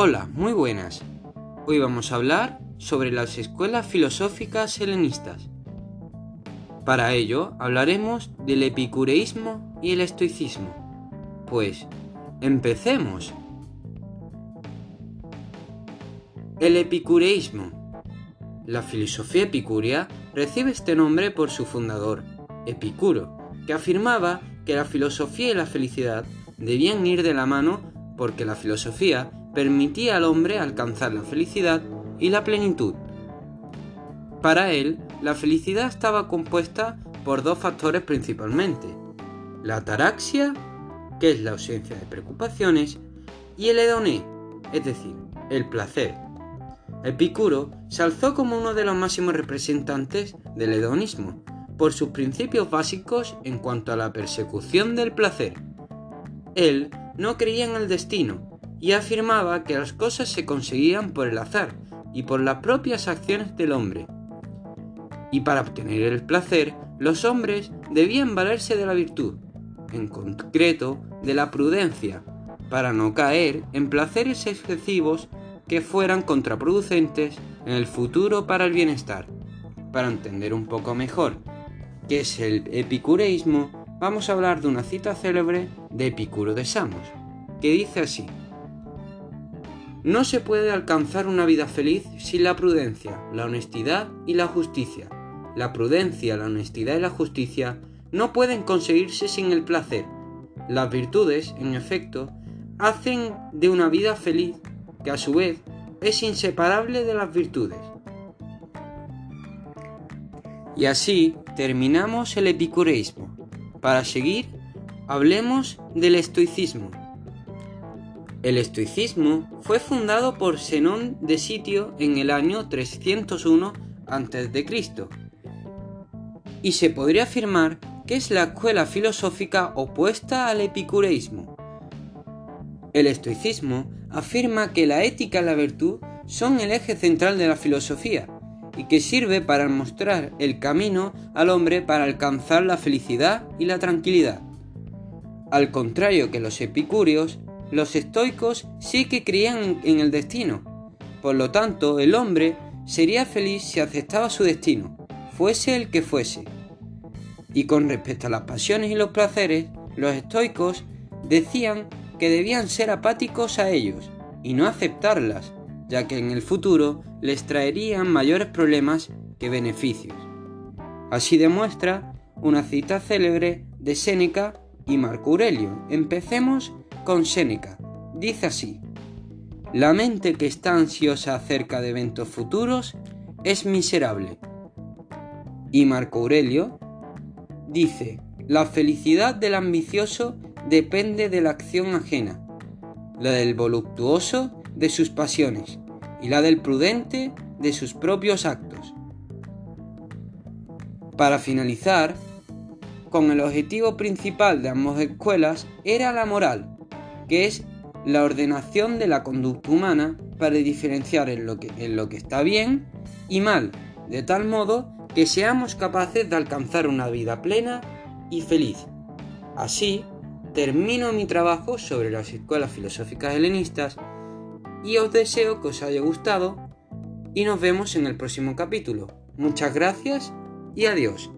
Hola, muy buenas. Hoy vamos a hablar sobre las escuelas filosóficas helenistas. Para ello hablaremos del epicureísmo y el estoicismo. Pues, empecemos. El epicureísmo. La filosofía epicúrea recibe este nombre por su fundador, Epicuro, que afirmaba que la filosofía y la felicidad debían ir de la mano porque la filosofía permitía al hombre alcanzar la felicidad y la plenitud. Para él, la felicidad estaba compuesta por dos factores principalmente, la ataraxia, que es la ausencia de preocupaciones, y el hedoné, es decir, el placer. Epicuro se alzó como uno de los máximos representantes del hedonismo, por sus principios básicos en cuanto a la persecución del placer. Él no creía en el destino, y afirmaba que las cosas se conseguían por el azar y por las propias acciones del hombre. Y para obtener el placer, los hombres debían valerse de la virtud, en concreto de la prudencia, para no caer en placeres excesivos que fueran contraproducentes en el futuro para el bienestar. Para entender un poco mejor qué es el epicureísmo, vamos a hablar de una cita célebre de Epicuro de Samos, que dice así: no se puede alcanzar una vida feliz sin la prudencia, la honestidad y la justicia. La prudencia, la honestidad y la justicia no pueden conseguirse sin el placer. Las virtudes, en efecto, hacen de una vida feliz, que a su vez es inseparable de las virtudes. Y así terminamos el epicureísmo. Para seguir, hablemos del estoicismo. El estoicismo fue fundado por Zenón de Sitio en el año 301 a.C. y se podría afirmar que es la escuela filosófica opuesta al epicureísmo. El estoicismo afirma que la ética y la virtud son el eje central de la filosofía y que sirve para mostrar el camino al hombre para alcanzar la felicidad y la tranquilidad. Al contrario que los epicúreos, los estoicos sí que creían en el destino. Por lo tanto, el hombre sería feliz si aceptaba su destino, fuese el que fuese. Y con respecto a las pasiones y los placeres, los estoicos decían que debían ser apáticos a ellos y no aceptarlas, ya que en el futuro les traerían mayores problemas que beneficios. Así demuestra una cita célebre de Séneca y Marco Aurelio. Empecemos con Séneca. Dice así, la mente que está ansiosa acerca de eventos futuros es miserable. Y Marco Aurelio dice, la felicidad del ambicioso depende de la acción ajena, la del voluptuoso de sus pasiones y la del prudente de sus propios actos. Para finalizar, con el objetivo principal de ambas escuelas era la moral, que es la ordenación de la conducta humana para diferenciar en lo, que, en lo que está bien y mal, de tal modo que seamos capaces de alcanzar una vida plena y feliz. Así, termino mi trabajo sobre las escuelas filosóficas helenistas y os deseo que os haya gustado y nos vemos en el próximo capítulo. Muchas gracias y adiós.